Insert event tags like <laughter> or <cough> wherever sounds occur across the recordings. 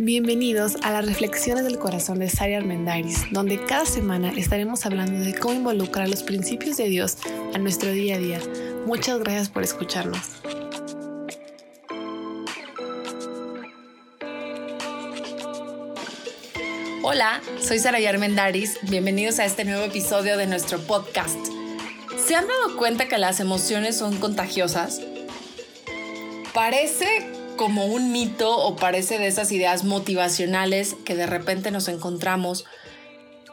Bienvenidos a las Reflexiones del Corazón de Sari Armendariz, donde cada semana estaremos hablando de cómo involucrar los principios de Dios a nuestro día a día. Muchas gracias por escucharnos. Hola, soy Sara Armendariz. Bienvenidos a este nuevo episodio de nuestro podcast. ¿Se han dado cuenta que las emociones son contagiosas? Parece como un mito o parece de esas ideas motivacionales que de repente nos encontramos,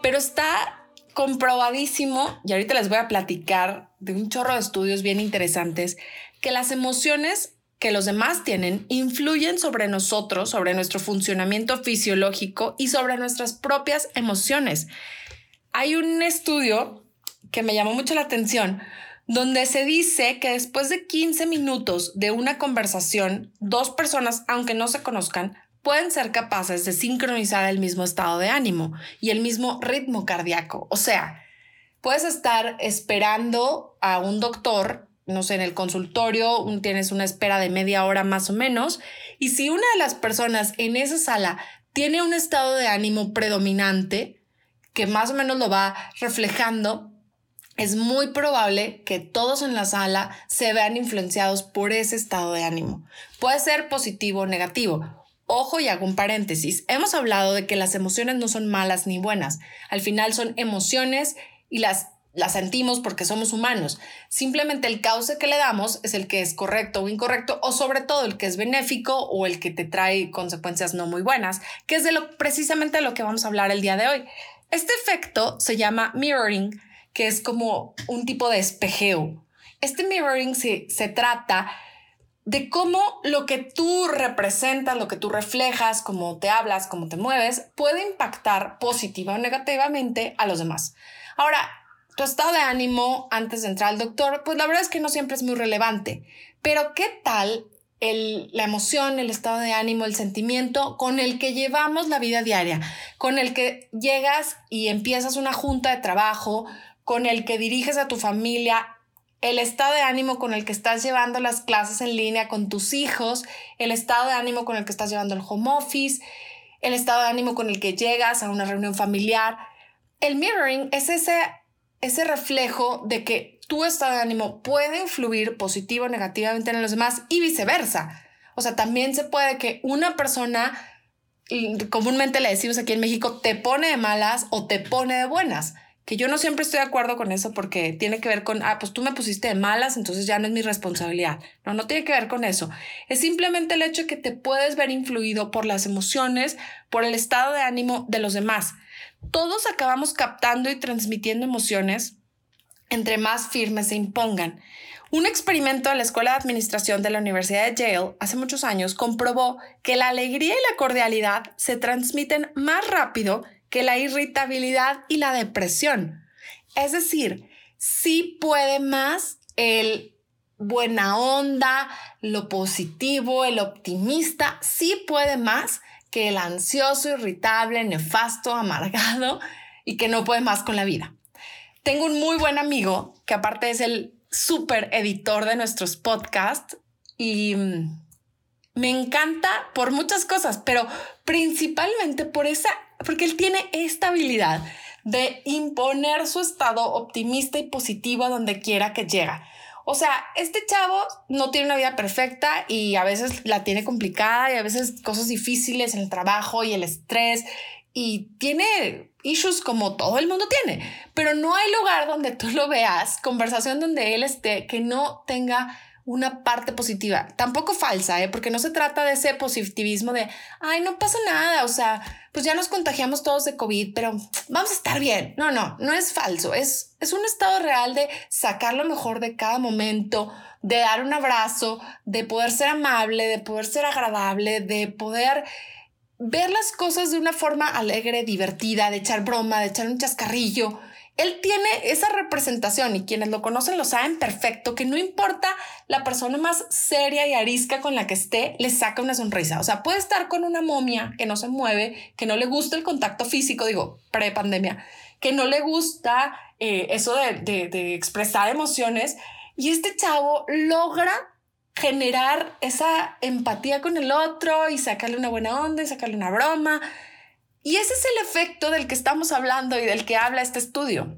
pero está comprobadísimo, y ahorita les voy a platicar de un chorro de estudios bien interesantes, que las emociones que los demás tienen influyen sobre nosotros, sobre nuestro funcionamiento fisiológico y sobre nuestras propias emociones. Hay un estudio que me llamó mucho la atención donde se dice que después de 15 minutos de una conversación, dos personas, aunque no se conozcan, pueden ser capaces de sincronizar el mismo estado de ánimo y el mismo ritmo cardíaco. O sea, puedes estar esperando a un doctor, no sé, en el consultorio, tienes una espera de media hora más o menos, y si una de las personas en esa sala tiene un estado de ánimo predominante, que más o menos lo va reflejando, es muy probable que todos en la sala se vean influenciados por ese estado de ánimo. Puede ser positivo o negativo. Ojo y hago un paréntesis. Hemos hablado de que las emociones no son malas ni buenas. Al final son emociones y las, las sentimos porque somos humanos. Simplemente el cauce que le damos es el que es correcto o incorrecto o sobre todo el que es benéfico o el que te trae consecuencias no muy buenas, que es de lo precisamente de lo que vamos a hablar el día de hoy. Este efecto se llama mirroring que es como un tipo de espejeo. Este mirroring se, se trata de cómo lo que tú representas, lo que tú reflejas, cómo te hablas, cómo te mueves, puede impactar positiva o negativamente a los demás. Ahora, tu estado de ánimo antes de entrar al doctor, pues la verdad es que no siempre es muy relevante. Pero ¿qué tal el, la emoción, el estado de ánimo, el sentimiento con el que llevamos la vida diaria, con el que llegas y empiezas una junta de trabajo, con el que diriges a tu familia, el estado de ánimo con el que estás llevando las clases en línea con tus hijos, el estado de ánimo con el que estás llevando el home office, el estado de ánimo con el que llegas a una reunión familiar. El mirroring es ese, ese reflejo de que tu estado de ánimo puede influir positivo o negativamente en los demás y viceversa. O sea, también se puede que una persona, comúnmente le decimos aquí en México, te pone de malas o te pone de buenas que yo no siempre estoy de acuerdo con eso porque tiene que ver con, ah, pues tú me pusiste de malas, entonces ya no es mi responsabilidad. No, no tiene que ver con eso. Es simplemente el hecho de que te puedes ver influido por las emociones, por el estado de ánimo de los demás. Todos acabamos captando y transmitiendo emociones entre más firmes se impongan. Un experimento de la Escuela de Administración de la Universidad de Yale hace muchos años comprobó que la alegría y la cordialidad se transmiten más rápido que la irritabilidad y la depresión. Es decir, sí puede más el buena onda, lo positivo, el optimista, sí puede más que el ansioso, irritable, nefasto, amargado y que no puede más con la vida. Tengo un muy buen amigo que aparte es el súper editor de nuestros podcasts y mm, me encanta por muchas cosas, pero principalmente por esa porque él tiene esta habilidad de imponer su estado optimista y positivo a donde quiera que llega. O sea, este chavo no tiene una vida perfecta y a veces la tiene complicada y a veces cosas difíciles en el trabajo y el estrés y tiene issues como todo el mundo tiene, pero no hay lugar donde tú lo veas, conversación donde él esté, que no tenga una parte positiva, tampoco falsa, ¿eh? porque no se trata de ese positivismo de, ay, no pasa nada, o sea, pues ya nos contagiamos todos de COVID, pero vamos a estar bien. No, no, no es falso, es, es un estado real de sacar lo mejor de cada momento, de dar un abrazo, de poder ser amable, de poder ser agradable, de poder ver las cosas de una forma alegre, divertida, de echar broma, de echar un chascarrillo, él tiene esa representación y quienes lo conocen lo saben perfecto, que no importa la persona más seria y arisca con la que esté, le saca una sonrisa. O sea, puede estar con una momia que no se mueve, que no le gusta el contacto físico, digo, pre-pandemia, que no le gusta eh, eso de, de expresar emociones. Y este chavo logra generar esa empatía con el otro y sacarle una buena onda y sacarle una broma. Y ese es el efecto del que estamos hablando y del que habla este estudio.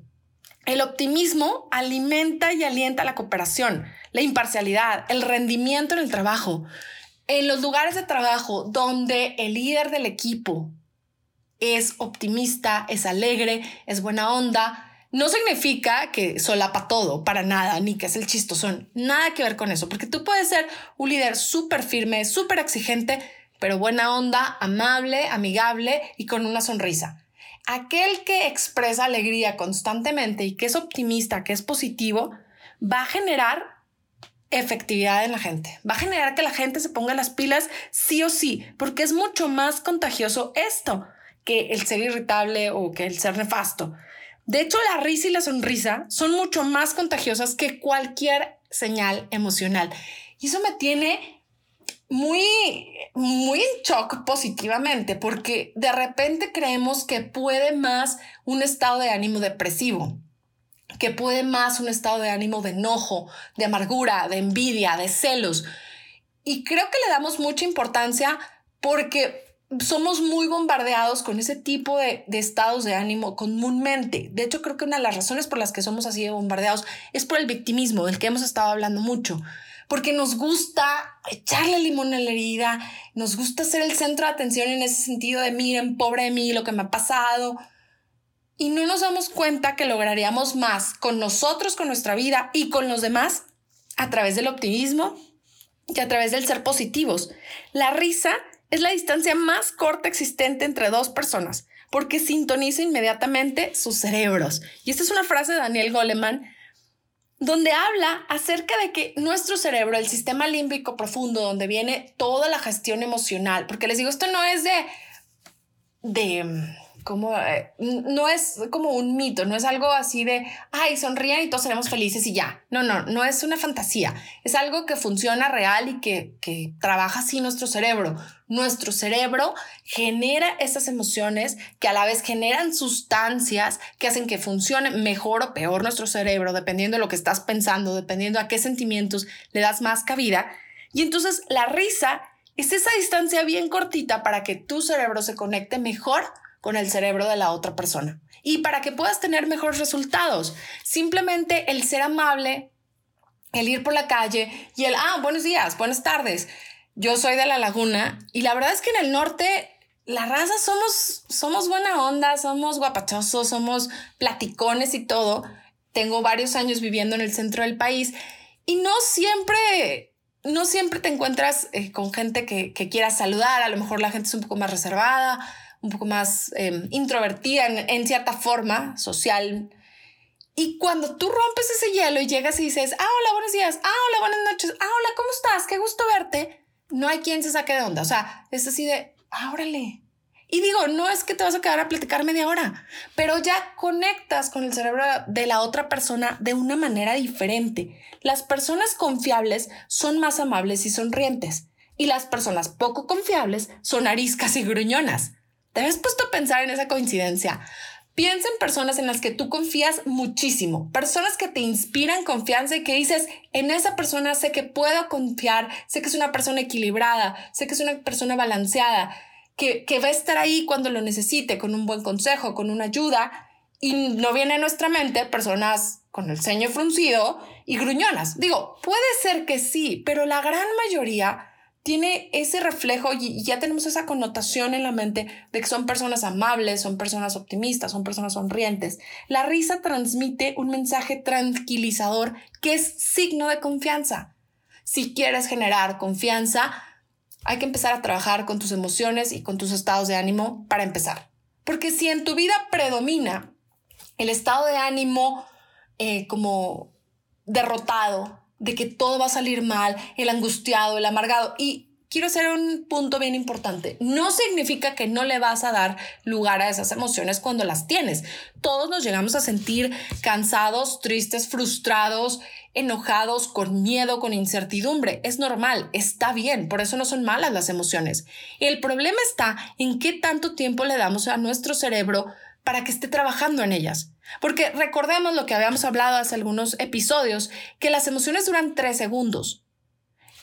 El optimismo alimenta y alienta la cooperación, la imparcialidad, el rendimiento en el trabajo. En los lugares de trabajo donde el líder del equipo es optimista, es alegre, es buena onda, no significa que solapa todo, para nada, ni que es el chistosón. Nada que ver con eso, porque tú puedes ser un líder súper firme, súper exigente, pero buena onda, amable, amigable y con una sonrisa. Aquel que expresa alegría constantemente y que es optimista, que es positivo, va a generar efectividad en la gente. Va a generar que la gente se ponga las pilas sí o sí, porque es mucho más contagioso esto que el ser irritable o que el ser nefasto. De hecho, la risa y la sonrisa son mucho más contagiosas que cualquier señal emocional. Y eso me tiene muy, muy en shock positivamente, porque de repente creemos que puede más un estado de ánimo depresivo, que puede más un estado de ánimo de enojo, de amargura, de envidia, de celos. Y creo que le damos mucha importancia porque somos muy bombardeados con ese tipo de, estados de ánimo comúnmente. De hecho, creo que una de las razones por las que somos así de bombardeados es por el victimismo, del que hemos estado hablando mucho. Porque nos gusta echarle limón a la herida, nos gusta ser el centro de atención en ese sentido de miren, pobre de mí, lo que me ha pasado. Y no nos damos cuenta que lograríamos más con nosotros, con nuestra vida y con los demás a través del optimismo y a través del ser positivos. La risa es la distancia más corta existente entre dos personas, porque sintoniza inmediatamente sus cerebros. Y esta es una frase de Daniel Goleman, donde habla acerca de que nuestro cerebro, el sistema límbico profundo, donde viene toda la gestión emocional, porque les digo, esto no es de, de como, eh, no es como un mito, no es algo así de, ay, sonríen y todos seremos felices y ya. No, no, no es una fantasía. Es algo que funciona real y que, que trabaja así nuestro cerebro. Nuestro cerebro genera esas emociones que a la vez generan sustancias que hacen que funcione mejor o peor nuestro cerebro, dependiendo de lo que estás pensando, dependiendo a qué sentimientos le das más cabida. Y entonces la risa es esa distancia bien cortita para que tu cerebro se conecte mejor con el cerebro de la otra persona. Y para que puedas tener mejores resultados, simplemente el ser amable, el ir por la calle y el, ah, buenos días, buenas tardes. Yo soy de la laguna y la verdad es que en el norte la raza somos, somos buena onda, somos guapachosos, somos platicones y todo. Tengo varios años viviendo en el centro del país y no siempre, no siempre te encuentras eh, con gente que, que quiera saludar. A lo mejor la gente es un poco más reservada un poco más em, introvertida en, cierta forma social. Y cuando tú rompes ese hielo y llegas y dices, ah, hola, buenos días, ah, hola, buenas noches, ah, hola, ¿cómo estás? Qué gusto verte. No hay quien se saque de onda. O sea, es así de, ah, órale. Y digo, no es que te vas a quedar a platicar media hora, pero ya conectas con el cerebro de la otra persona de una manera diferente. Las personas confiables son más amables y sonrientes, y las personas poco confiables son ariscas y gruñonas. ¿Te has puesto a pensar en esa coincidencia? Piensa en personas en las que tú confías muchísimo, personas que te inspiran confianza y que dices, en esa persona sé que puedo confiar, sé que es una persona equilibrada, sé que es una persona balanceada, que, que va a estar ahí cuando lo necesite, con un buen consejo, con una ayuda. Y no viene a nuestra mente personas con el ceño fruncido y gruñonas. Digo, puede ser que sí, pero la gran mayoría tiene ese reflejo y ya tenemos esa connotación en la mente de que son personas amables, son personas optimistas, son personas sonrientes. La risa transmite un mensaje tranquilizador que es signo de confianza. Si quieres generar confianza, hay que empezar a trabajar con tus emociones y con tus estados de ánimo para empezar. Porque si en tu vida predomina el estado de ánimo eh, como derrotado, de que todo va a salir mal, el angustiado, el amargado. Y quiero hacer un punto bien importante. No significa que no le vas a dar lugar a esas emociones cuando las tienes. Todos nos llegamos a sentir cansados, tristes, frustrados, enojados, con miedo, con incertidumbre. Es normal, está bien, por eso no son malas las emociones. El problema está en qué tanto tiempo le damos a nuestro cerebro para que esté trabajando en ellas. Porque recordemos lo que habíamos hablado hace algunos episodios, que las emociones duran tres segundos.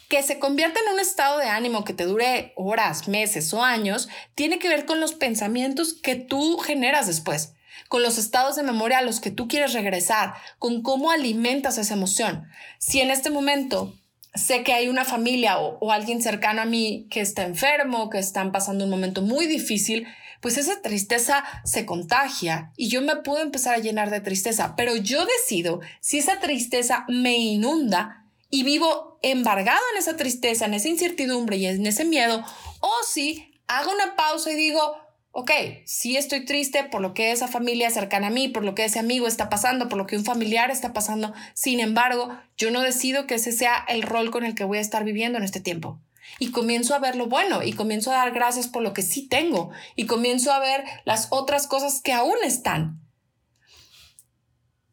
que se convierta en un estado de ánimo que te dure horas, meses o años, tiene que ver con los pensamientos que tú generas después, con los estados de memoria a los que tú quieres regresar, con cómo alimentas esa emoción. Si en este momento sé que hay una familia o, alguien cercano a mí que está enfermo, que están pasando un momento muy difícil, pues esa tristeza se contagia y yo me puedo empezar a llenar de tristeza, pero yo decido si esa tristeza me inunda y vivo embargado en esa tristeza, en esa incertidumbre y en ese miedo, o si hago una pausa y digo, ok, sí estoy triste por lo que esa familia cercana a mí, por lo que ese amigo está pasando, por lo que un familiar está pasando, sin embargo, yo no decido que ese sea el rol con el que voy a estar viviendo en este tiempo. Y comienzo a ver lo bueno y comienzo a dar gracias por lo que sí tengo y comienzo a ver las otras cosas que aún están.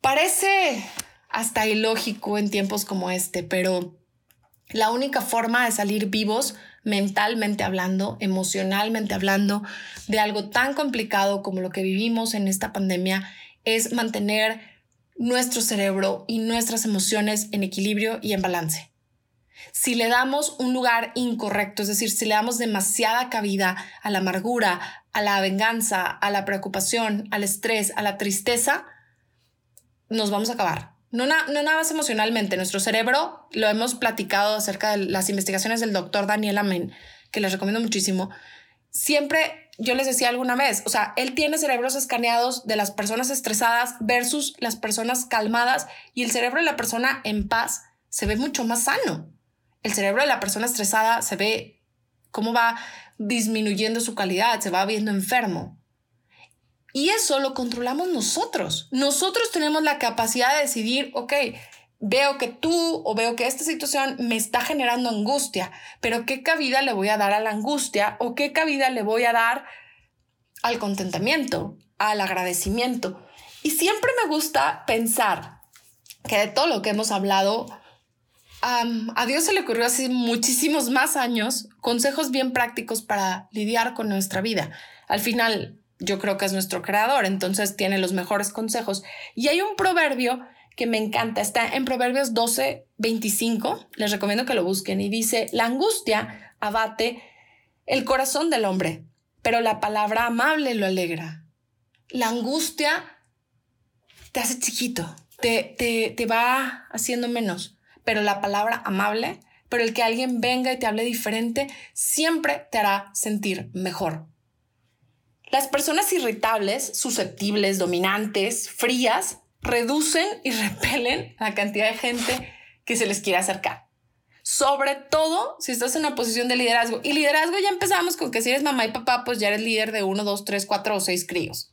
Parece hasta ilógico en tiempos como este, pero la única forma de salir vivos mentalmente hablando, emocionalmente hablando, de algo tan complicado como lo que vivimos en esta pandemia es mantener nuestro cerebro y nuestras emociones en equilibrio y en balance. Si le damos un lugar incorrecto, es decir, si le damos demasiada cabida a la amargura, a la venganza, a la preocupación, al estrés, a la tristeza, nos vamos a acabar. No, nada más emocionalmente, nuestro cerebro, lo hemos platicado acerca de las investigaciones del doctor Daniel Amen, que les recomiendo muchísimo. Siempre yo les decía alguna vez, o sea, él tiene cerebros escaneados de las personas estresadas versus las personas calmadas y el cerebro de la persona en paz se ve mucho más sano. El cerebro de la persona estresada se ve cómo va disminuyendo su calidad, se va viendo enfermo. Y eso lo controlamos nosotros. Nosotros tenemos la capacidad de decidir, ok, veo que tú o veo que esta situación me está generando angustia, pero ¿qué cabida le voy a dar a la angustia o qué cabida le voy a dar al contentamiento, al agradecimiento? Y siempre me gusta pensar que de todo lo que hemos hablado, a Dios se le ocurrió hace muchísimos más años consejos bien prácticos para lidiar con nuestra vida. Al final, yo creo que es nuestro creador, entonces tiene los mejores consejos. Y hay un proverbio que me encanta, está en Proverbios 12, 25, les recomiendo que lo busquen y dice, la angustia abate el corazón del hombre, pero la palabra amable lo alegra. La angustia te hace chiquito, te, te, te va haciendo menos, pero la palabra amable, pero el que alguien venga y te hable diferente, siempre te hará sentir mejor. Las personas irritables, susceptibles, dominantes, frías, reducen y <laughs> repelen la cantidad de gente que se les quiere acercar. Sobre todo si estás en una posición de liderazgo. Y liderazgo ya empezamos con que si eres mamá y papá, pues ya eres líder de uno, dos, tres, cuatro o seis críos.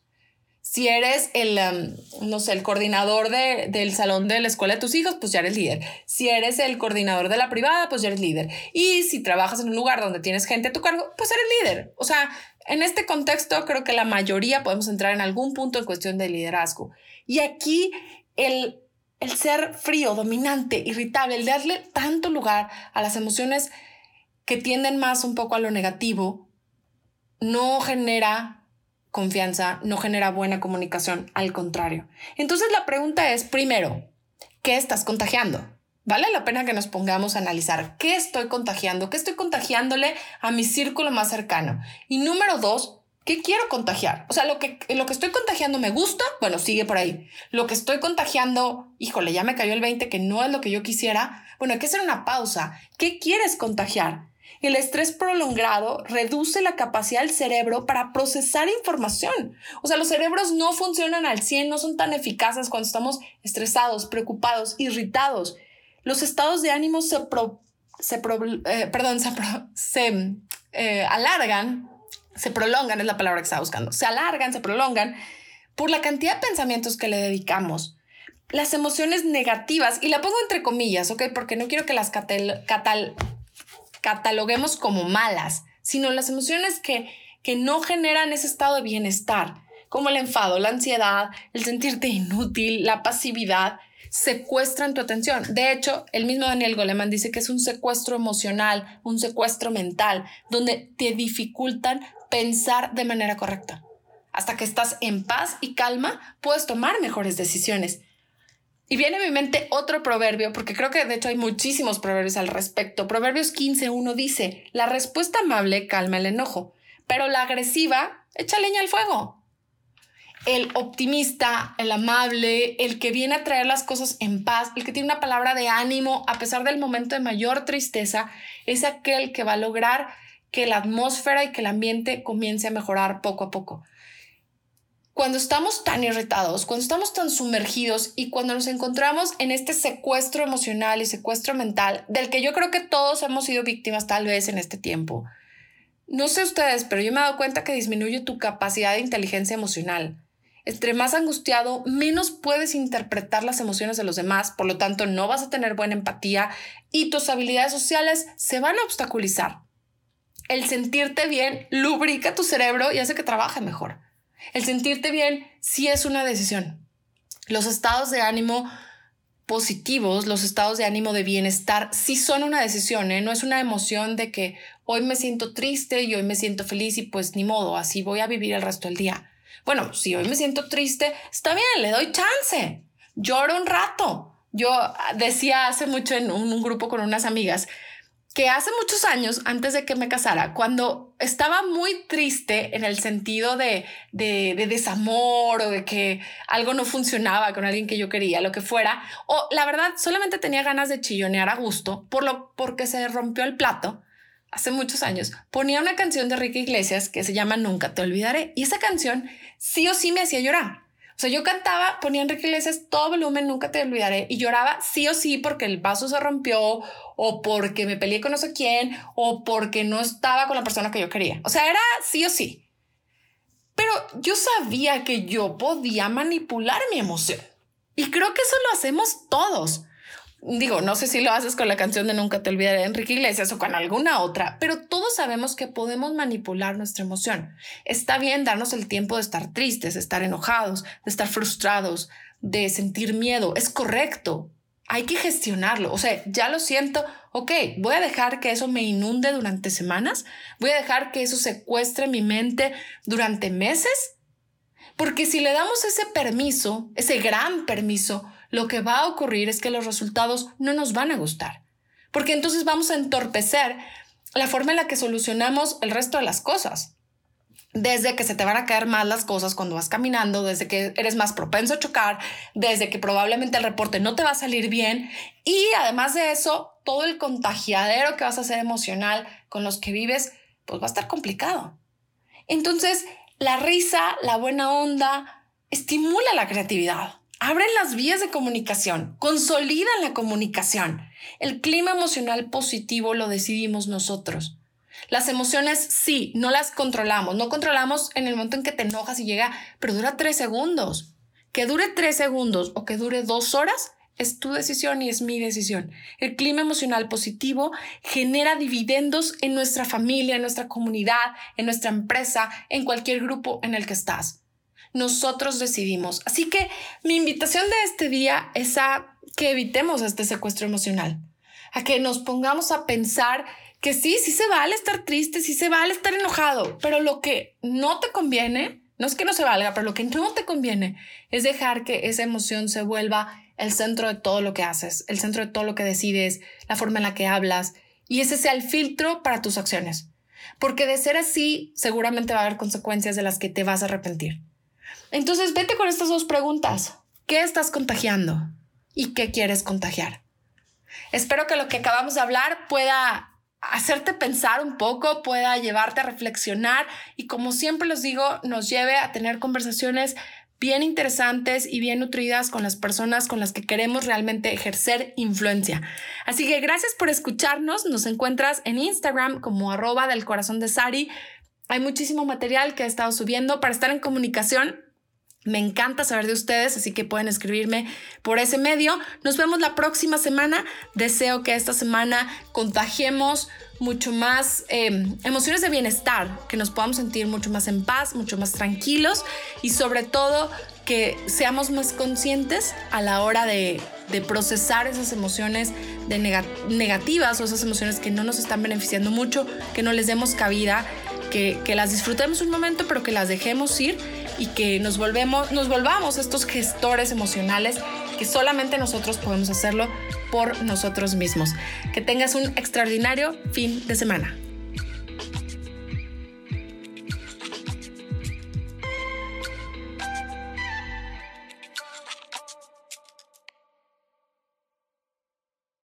Si eres el, um, no sé, el coordinador de, del salón de la escuela de tus hijos, pues ya eres líder. Si eres el coordinador de la privada, pues ya eres líder. Y si trabajas en un lugar donde tienes gente a tu cargo, pues eres líder. O sea, en este contexto creo que la mayoría podemos entrar en algún punto en cuestión de liderazgo. Y aquí el, el ser frío, dominante, irritable, el darle tanto lugar a las emociones que tienden más un poco a lo negativo, no genera confianza, no genera buena comunicación, al contrario. Entonces la pregunta es, primero, ¿qué estás contagiando? Vale la pena que nos pongamos a analizar qué estoy contagiando, qué estoy contagiándole a mi círculo más cercano. Y número dos, ¿qué quiero contagiar? O sea, lo que, lo que estoy contagiando me gusta, bueno, sigue por ahí. Lo que estoy contagiando, híjole, ya me cayó el 20 que no es lo que yo quisiera. Bueno, hay que hacer una pausa. ¿Qué quieres contagiar? El estrés prolongado reduce la capacidad del cerebro para procesar información. O sea, los cerebros no funcionan al 100, no son tan eficaces cuando estamos estresados, preocupados, irritados. Los estados de ánimo se, se, eh, perdón, se, eh, alargan, se prolongan, es la palabra que estaba buscando, se alargan, se prolongan por la cantidad de pensamientos que le dedicamos las emociones negativas, y la pongo entre comillas, ¿ok? Porque no quiero que las catal, catal cataloguemos como malas, sino las emociones que, que no generan ese estado de bienestar, como el enfado, la ansiedad, el sentirte inútil, la pasividad, secuestran tu atención. De hecho, el mismo Daniel Goleman dice que es un secuestro emocional, un secuestro mental, donde te dificultan pensar de manera correcta. Hasta que estás en paz y calma, puedes tomar mejores decisiones. Y viene a mi mente otro proverbio, porque creo que de hecho hay muchísimos proverbios al respecto. Proverbios 15.1 dice, la respuesta amable calma el enojo, pero la agresiva echa leña al fuego. El optimista, el amable, el que viene a traer las cosas en paz, el que tiene una palabra de ánimo a pesar del momento de mayor tristeza, es aquel que va a lograr que la atmósfera y que el ambiente comience a mejorar poco a poco cuando estamos tan irritados, cuando estamos tan sumergidos y cuando nos encontramos en este secuestro emocional y secuestro mental, del que yo creo que todos hemos sido víctimas tal vez en este tiempo. No sé ustedes, pero yo me he dado cuenta que disminuye tu capacidad de inteligencia emocional. Entre más angustiado, menos puedes interpretar las emociones de los demás, por lo tanto no vas a tener buena empatía y tus habilidades sociales se van a obstaculizar. El sentirte bien lubrica tu cerebro y hace que trabaje mejor. El sentirte bien sí es una decisión. Los estados de ánimo positivos, los estados de ánimo de bienestar, sí son una decisión, ¿eh? no es una emoción de que hoy me siento triste y hoy me siento feliz y pues ni modo, así voy a vivir el resto del día. Bueno, si hoy me siento triste, está bien, le doy chance, lloro un rato. Yo decía hace mucho en un grupo con unas amigas, que hace muchos años, antes de que me casara, cuando estaba muy triste en el sentido de, de, desamor o de que algo no funcionaba con alguien que yo quería, lo que fuera, o la verdad solamente tenía ganas de chillonear a gusto por lo, porque se rompió el plato, hace muchos años, ponía una canción de Ricky Iglesias que se llama Nunca te olvidaré y esa canción sí o sí me hacía llorar. Sea, yo cantaba, ponía Enrique Iglesias todo volumen, nunca te olvidaré, y lloraba sí o sí porque el vaso se rompió, o porque me peleé con no sé quién, o porque no estaba con la persona que yo quería. O sea, era sí o sí. Pero yo sabía que yo podía manipular mi emoción. Y creo que eso lo hacemos todos digo, no sé si lo haces con la canción de Nunca te olvidaré de Enrique Iglesias o con alguna otra, pero todos sabemos que podemos manipular nuestra emoción. Está bien darnos el tiempo de estar tristes, de estar enojados, de estar frustrados, de sentir miedo. Es correcto. Hay que gestionarlo. O sea, ya lo siento. Ok, voy a dejar que eso me inunde durante semanas. Voy a dejar que eso secuestre mi mente durante meses. Porque si le damos ese permiso, ese gran permiso, lo que va a ocurrir es que los resultados no nos van a gustar, porque entonces vamos a entorpecer la forma en la que solucionamos el resto de las cosas. Desde que se te van a caer mal las cosas cuando vas caminando, desde que eres más propenso a chocar, desde que probablemente el reporte no te va a salir bien y además de eso, todo el contagiadero que vas a hacer emocional con los que vives, pues va a estar complicado. Entonces, la risa, la buena onda, estimula la creatividad. Abren las vías de comunicación, consolidan la comunicación. El clima emocional positivo lo decidimos nosotros. Las emociones sí, no las controlamos. No controlamos en el momento en que te enojas y llega, pero dura tres segundos. Que dure tres segundos o que dure dos horas es tu decisión y es mi decisión. El clima emocional positivo genera dividendos en nuestra familia, en nuestra comunidad, en nuestra empresa, en cualquier grupo en el que estás nosotros decidimos. Así que mi invitación de este día es a que evitemos este secuestro emocional, a que nos pongamos a pensar que sí, sí se vale estar triste, sí se vale estar enojado, pero lo que no te conviene, no es que no se valga, pero lo que no te conviene es dejar que esa emoción se vuelva el centro de todo lo que haces, el centro de todo lo que decides, la forma en la que hablas, y ese sea el filtro para tus acciones. Porque de ser así, seguramente va a haber consecuencias de las que te vas a arrepentir. Entonces, vete con estas dos preguntas. ¿Qué estás contagiando? ¿Y qué quieres contagiar? Espero que lo que acabamos de hablar pueda hacerte pensar un poco, pueda llevarte a reflexionar y como siempre les digo, nos lleve a tener conversaciones bien interesantes y bien nutridas con las personas con las que queremos realmente ejercer influencia. Así que gracias por escucharnos. Nos encuentras en Instagram como arroba del corazón de Sari. Hay muchísimo material que he estado subiendo para estar en comunicación me encanta saber de ustedes, así que pueden escribirme por ese medio. Nos vemos la próxima semana. Deseo que esta semana contagiemos mucho más em, emociones de bienestar, que nos podamos sentir mucho más en paz, mucho más tranquilos y sobre todo que seamos más conscientes a la hora de, procesar esas emociones de negativas o esas emociones que no nos están beneficiando mucho, que no les demos cabida, que, que las disfrutemos un momento, pero que las dejemos ir y que nos, volvemos, nos volvamos estos gestores emocionales que solamente nosotros podemos hacerlo por nosotros mismos. Que tengas un extraordinario fin de semana.